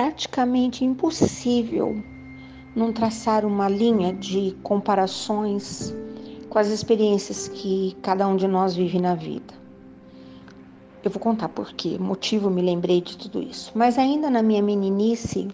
praticamente impossível não traçar uma linha de comparações com as experiências que cada um de nós vive na vida. Eu vou contar por que motivo me lembrei de tudo isso. Mas ainda na minha meninice,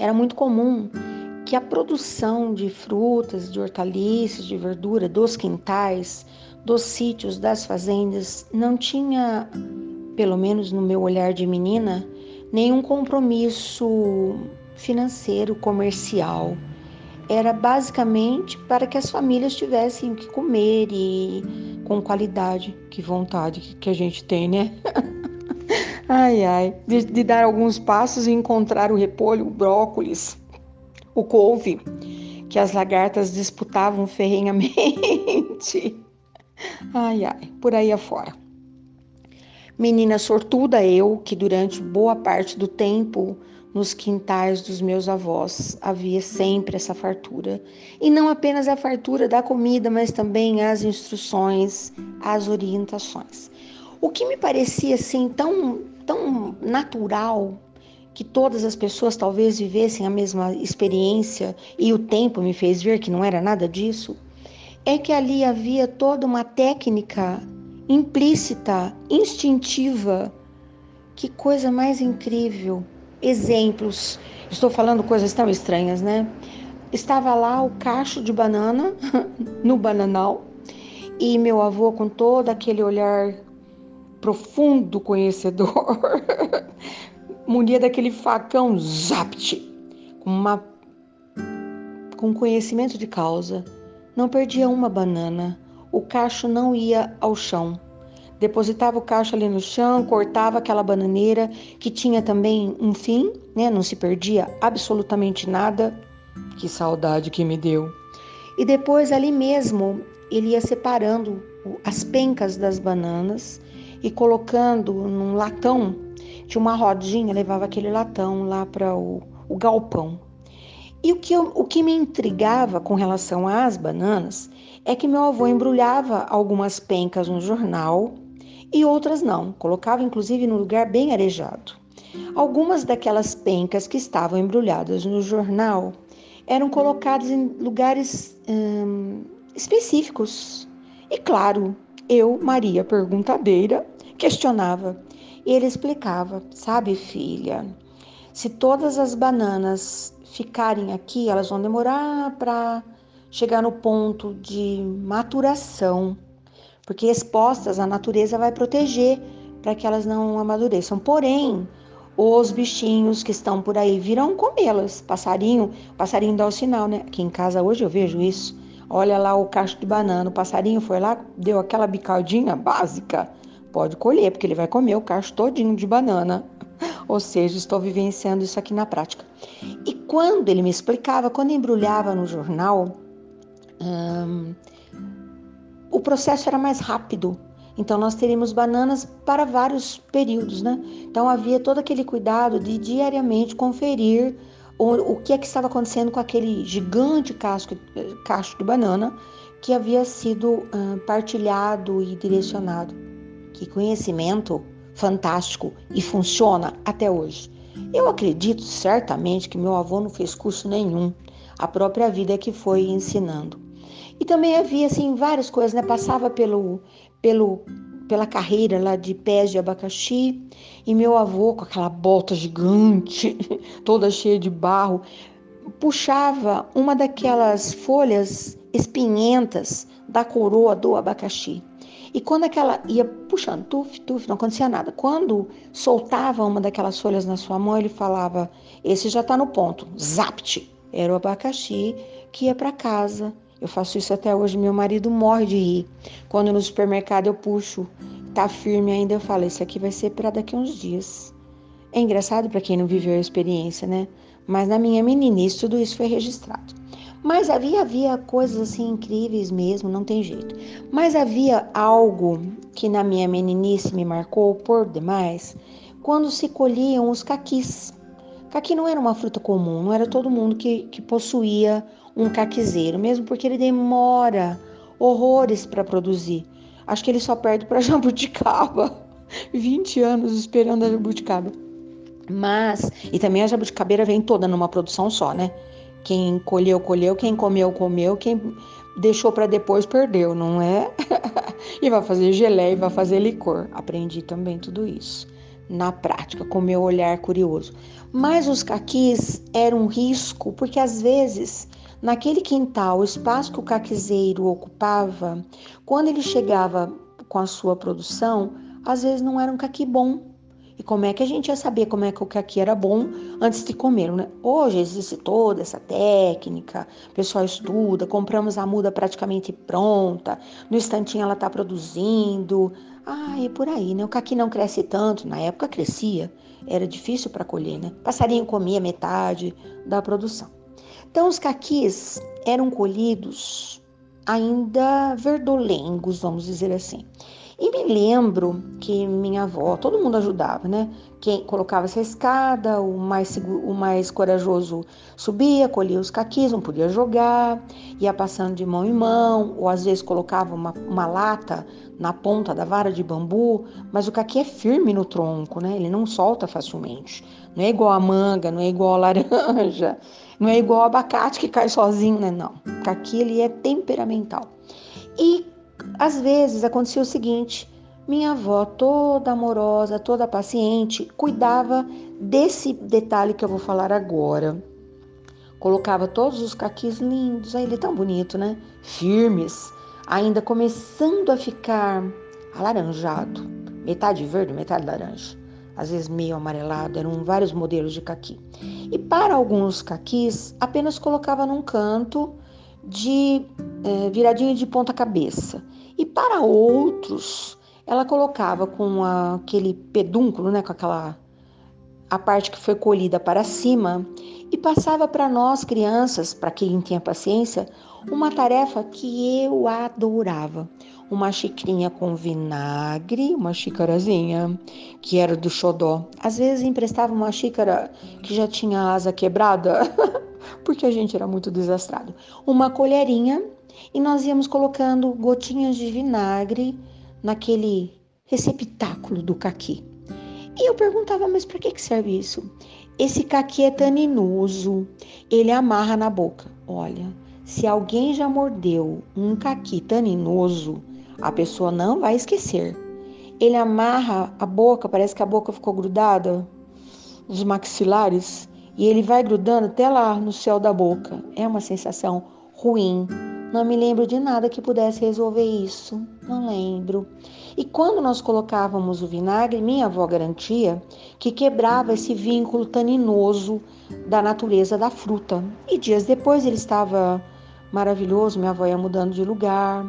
era muito comum que a produção de frutas, de hortaliças, de verdura dos quintais, dos sítios, das fazendas, não tinha, pelo menos no meu olhar de menina, nenhum compromisso financeiro, comercial. Era basicamente para que as famílias tivessem o que comer e com qualidade. Que vontade que a gente tem, né? ai, ai. De, de, dar alguns passos e encontrar o repolho, o brócolis, o couve, que as lagartas disputavam ferrenhamente. Ai, ai, por aí afora. Menina sortuda eu, que durante boa parte do tempo nos quintais dos meus avós havia sempre essa fartura. E não apenas a fartura da comida, mas também as instruções, as orientações. O que me parecia assim tão, tão natural que todas as pessoas talvez vivessem a mesma experiência e o tempo me fez ver que não era nada disso, é que ali havia toda uma técnica implícita, instintiva. Que coisa mais incrível! Exemplos. Estou falando coisas tão estranhas, né? Estava lá o cacho de banana no bananal e meu avô, com todo aquele olhar profundo conhecedor, munia daquele facão zapt, com, uma, com conhecimento de causa. Não perdia uma banana, o cacho não ia ao chão. Depositava o cacho ali no chão, cortava aquela bananeira que tinha também um fim, né? Não se perdia absolutamente nada. Que saudade que me deu. E depois ali mesmo ele ia separando as pencas das bananas e colocando num latão. Tinha uma rodinha, levava aquele latão lá para o, o galpão. E o que, eu, o que me intrigava com relação às bananas é que meu avô embrulhava algumas pencas no jornal e outras não, colocava inclusive no lugar bem arejado. Algumas daquelas pencas que estavam embrulhadas no jornal eram colocadas em lugares hum, específicos. E claro, eu, Maria perguntadeira, questionava. E ele explicava: Sabe, filha, se todas as bananas ficarem aqui, elas vão demorar para chegar no ponto de maturação, porque expostas a natureza vai proteger para que elas não amadureçam. Porém, os bichinhos que estão por aí virão comê-las. Passarinho, passarinho dá o sinal, né? Aqui em casa hoje eu vejo isso. Olha lá o cacho de banana, o passarinho foi lá, deu aquela bicadinha básica. Pode colher, porque ele vai comer o cacho todinho de banana. Ou seja, estou vivenciando isso aqui na prática. E quando ele me explicava, quando embrulhava no jornal, o processo era mais rápido. Então nós teríamos bananas para vários períodos, né? Então havia todo aquele cuidado de diariamente conferir o, o que é que estava acontecendo com aquele gigante casco, cacho de banana que havia sido partilhado e direcionado. Que conhecimento fantástico e funciona até hoje. Eu acredito certamente que meu avô não fez curso nenhum, a própria vida é que foi ensinando. E também havia assim várias coisas, né? Passava pelo pelo pela carreira lá de pés de abacaxi e meu avô com aquela bota gigante, toda cheia de barro, puxava uma daquelas folhas espinhentas da coroa do abacaxi. E quando aquela ia puxando, tuf, tuf, não acontecia nada. Quando soltava uma daquelas folhas na sua mão, ele falava: Esse já está no ponto, zapt. Era o abacaxi que ia para casa. Eu faço isso até hoje, meu marido morre de rir. Quando no supermercado eu puxo, tá firme ainda, eu falo: Esse aqui vai ser para daqui uns dias. É engraçado para quem não viveu a experiência, né? Mas na minha meninice tudo isso foi registrado. Mas havia, havia coisas assim incríveis mesmo, não tem jeito. Mas havia algo que na minha meninice me marcou por demais, quando se colhiam os caquis. Caqui não era uma fruta comum, não era todo mundo que, que possuía um caquizeiro, mesmo porque ele demora horrores para produzir. Acho que ele só perde para jabuticaba. 20 anos esperando a jabuticaba. Mas, e também a jabuticabeira vem toda numa produção só, né? Quem colheu, colheu, quem comeu, comeu, quem deixou para depois perdeu, não é? e vai fazer geleia vai fazer licor. Aprendi também tudo isso na prática, com meu olhar curioso. Mas os caquis eram um risco, porque às vezes, naquele quintal, o espaço que o caquizeiro ocupava, quando ele chegava com a sua produção, às vezes não era um caqui bom. E como é que a gente ia saber como é que o caqui era bom antes de comer, né? Hoje existe toda essa técnica, o pessoal estuda, compramos a muda praticamente pronta, no instantinho ela está produzindo. Ah, e por aí, né? O caqui não cresce tanto, na época crescia, era difícil para colher, né? Passarinho comia metade da produção. Então os caquis eram colhidos ainda verdolengos, vamos dizer assim. E me lembro que minha avó, todo mundo ajudava, né? Quem colocava essa escada, o mais, o mais corajoso subia, colhia os caquis, não podia jogar, ia passando de mão em mão, ou às vezes colocava uma, uma lata na ponta da vara de bambu, mas o caqui é firme no tronco, né? Ele não solta facilmente. Não é igual a manga, não é igual a laranja, não é igual abacate que cai sozinho, né? Não. Caqui ele é temperamental. E às vezes acontecia o seguinte: minha avó, toda amorosa, toda paciente, cuidava desse detalhe que eu vou falar agora. Colocava todos os caquis lindos, aí ele é tão bonito, né? Firmes, ainda começando a ficar alaranjado, metade verde, metade laranja, às vezes meio amarelado, eram vários modelos de caqui. E para alguns caquis, apenas colocava num canto de é, viradinho de ponta cabeça. E para outros, ela colocava com aquele pedúnculo, né, com aquela a parte que foi colhida para cima e passava para nós crianças, para quem tinha paciência, uma tarefa que eu adorava. Uma xicrinha com vinagre, uma xícarazinha, que era do xodó. Às vezes emprestava uma xícara que já tinha asa quebrada, porque a gente era muito desastrado. Uma colherinha e nós íamos colocando gotinhas de vinagre naquele receptáculo do caqui. E eu perguntava, mas para que serve isso? Esse caqui é taninoso, ele amarra na boca. Olha, se alguém já mordeu um caqui taninoso, a pessoa não vai esquecer. Ele amarra a boca, parece que a boca ficou grudada, os maxilares, e ele vai grudando até lá no céu da boca. É uma sensação ruim, não me lembro de nada que pudesse resolver isso. Não lembro. E quando nós colocávamos o vinagre, minha avó garantia que quebrava esse vínculo taninoso da natureza da fruta. E dias depois ele estava maravilhoso, minha avó ia mudando de lugar,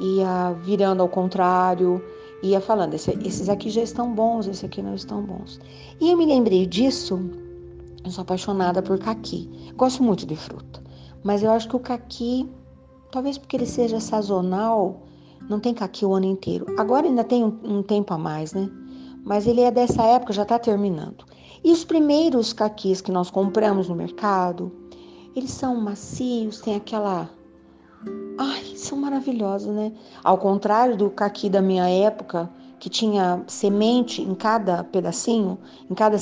ia virando ao contrário, ia falando: esses aqui já estão bons, esses aqui não estão bons. E eu me lembrei disso, eu sou apaixonada por caqui. Gosto muito de fruta, mas eu acho que o caqui Talvez porque ele seja sazonal, não tem caqui o ano inteiro. Agora ainda tem um, um tempo a mais, né? Mas ele é dessa época, já está terminando. E os primeiros caquis que nós compramos no mercado, eles são macios, tem aquela. Ai, são maravilhosos, né? Ao contrário do caqui da minha época, que tinha semente em cada pedacinho, em cada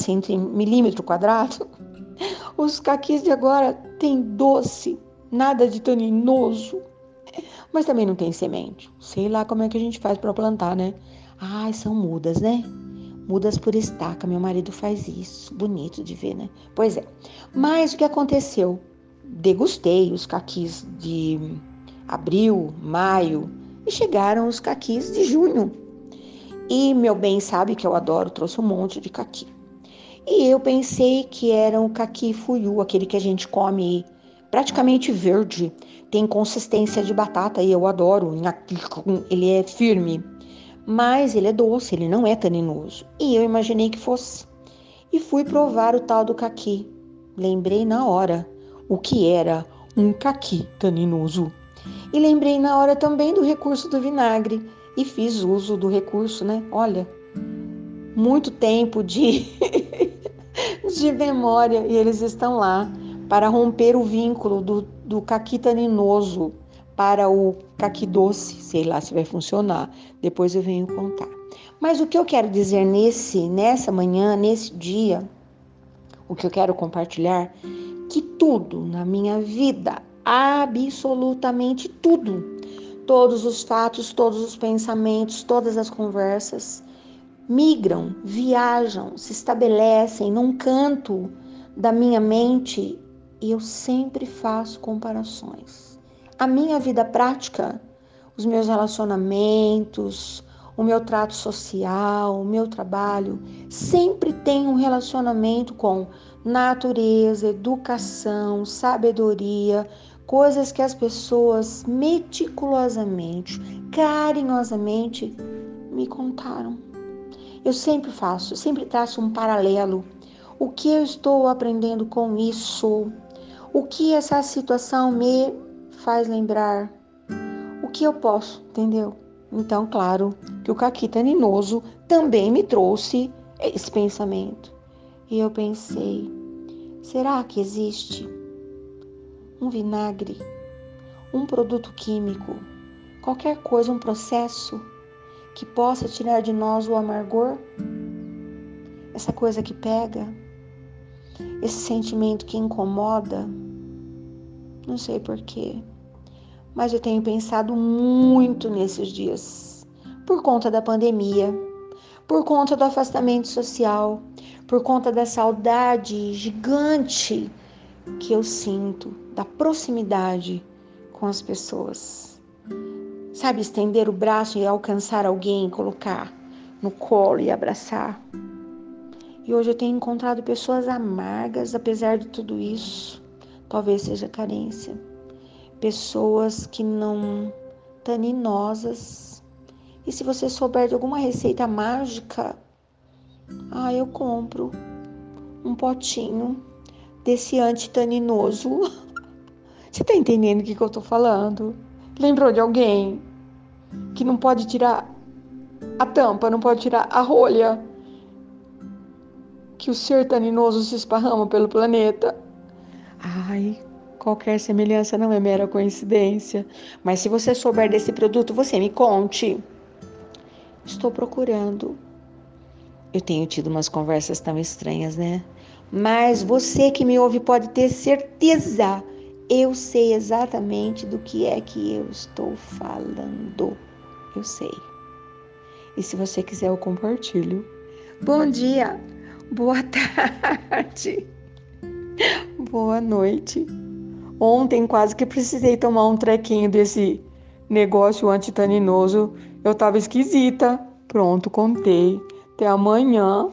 milímetro quadrado, os caquis de agora têm doce, nada de taninoso. Mas também não tem semente. Sei lá como é que a gente faz para plantar, né? Ai, são mudas, né? Mudas por estaca. Meu marido faz isso. Bonito de ver, né? Pois é. Mas o que aconteceu? Degustei os caquis de abril, maio e chegaram os caquis de junho. E meu bem sabe que eu adoro, trouxe um monte de caqui. E eu pensei que era o caqui fuiu, aquele que a gente come praticamente verde, tem consistência de batata e eu adoro. Ele é firme, mas ele é doce, ele não é taninoso. E eu imaginei que fosse. E fui provar o tal do caqui. Lembrei na hora o que era um caqui taninoso. E lembrei na hora também do recurso do vinagre e fiz uso do recurso, né? Olha, muito tempo de de memória e eles estão lá para romper o vínculo do, do caqui taninoso para o caqui doce, sei lá se vai funcionar, depois eu venho contar. Mas o que eu quero dizer nesse, nessa manhã, nesse dia, O que eu quero compartilhar que tudo na minha vida, absolutamente tudo, todos os fatos, todos os pensamentos, todas as conversas migram, viajam, se estabelecem num canto da minha mente e eu sempre faço comparações. A minha vida prática, os meus relacionamentos, o meu trato social, o meu trabalho, sempre tem um relacionamento com natureza, educação, sabedoria, coisas que as pessoas meticulosamente, carinhosamente me contaram. Eu sempre faço, sempre traço um paralelo. O que eu estou aprendendo com isso? O que essa situação me faz lembrar? O que eu posso, entendeu? Então, claro que o caquita ninoso também me trouxe esse pensamento. E eu pensei: será que existe um vinagre, um produto químico, qualquer coisa, um processo que possa tirar de nós o amargor? Essa coisa que pega, esse sentimento que incomoda? Não sei porquê mas eu tenho pensado muito nesses dias, por conta da pandemia, por conta do afastamento social, por conta da saudade gigante que eu sinto da proximidade com as pessoas. Sabe, estender o braço e alcançar alguém, colocar no colo e abraçar. E hoje eu tenho encontrado pessoas amargas, apesar de tudo isso. Talvez seja carência pessoas que não taninosas. E se você souber de alguma receita mágica, ah, eu compro um potinho desse antitaninoso. Você tá entendendo o que, que eu tô falando? Lembrou de alguém que não pode tirar a tampa, não pode tirar a rolha? Que o ser taninoso se esparrama pelo planeta? Ai, Qualquer semelhança não é mera coincidência. Mas se você souber desse produto, você me conte. Estou procurando. Eu tenho tido umas conversas tão estranhas, né? Mas você que me ouve pode ter certeza. Eu sei exatamente do que é que eu estou falando. Eu sei. E se você quiser, eu compartilho. Bom dia, boa tarde, boa noite. Ontem quase que precisei tomar um trequinho desse negócio antitaninoso. Eu tava esquisita. Pronto, contei. Até amanhã.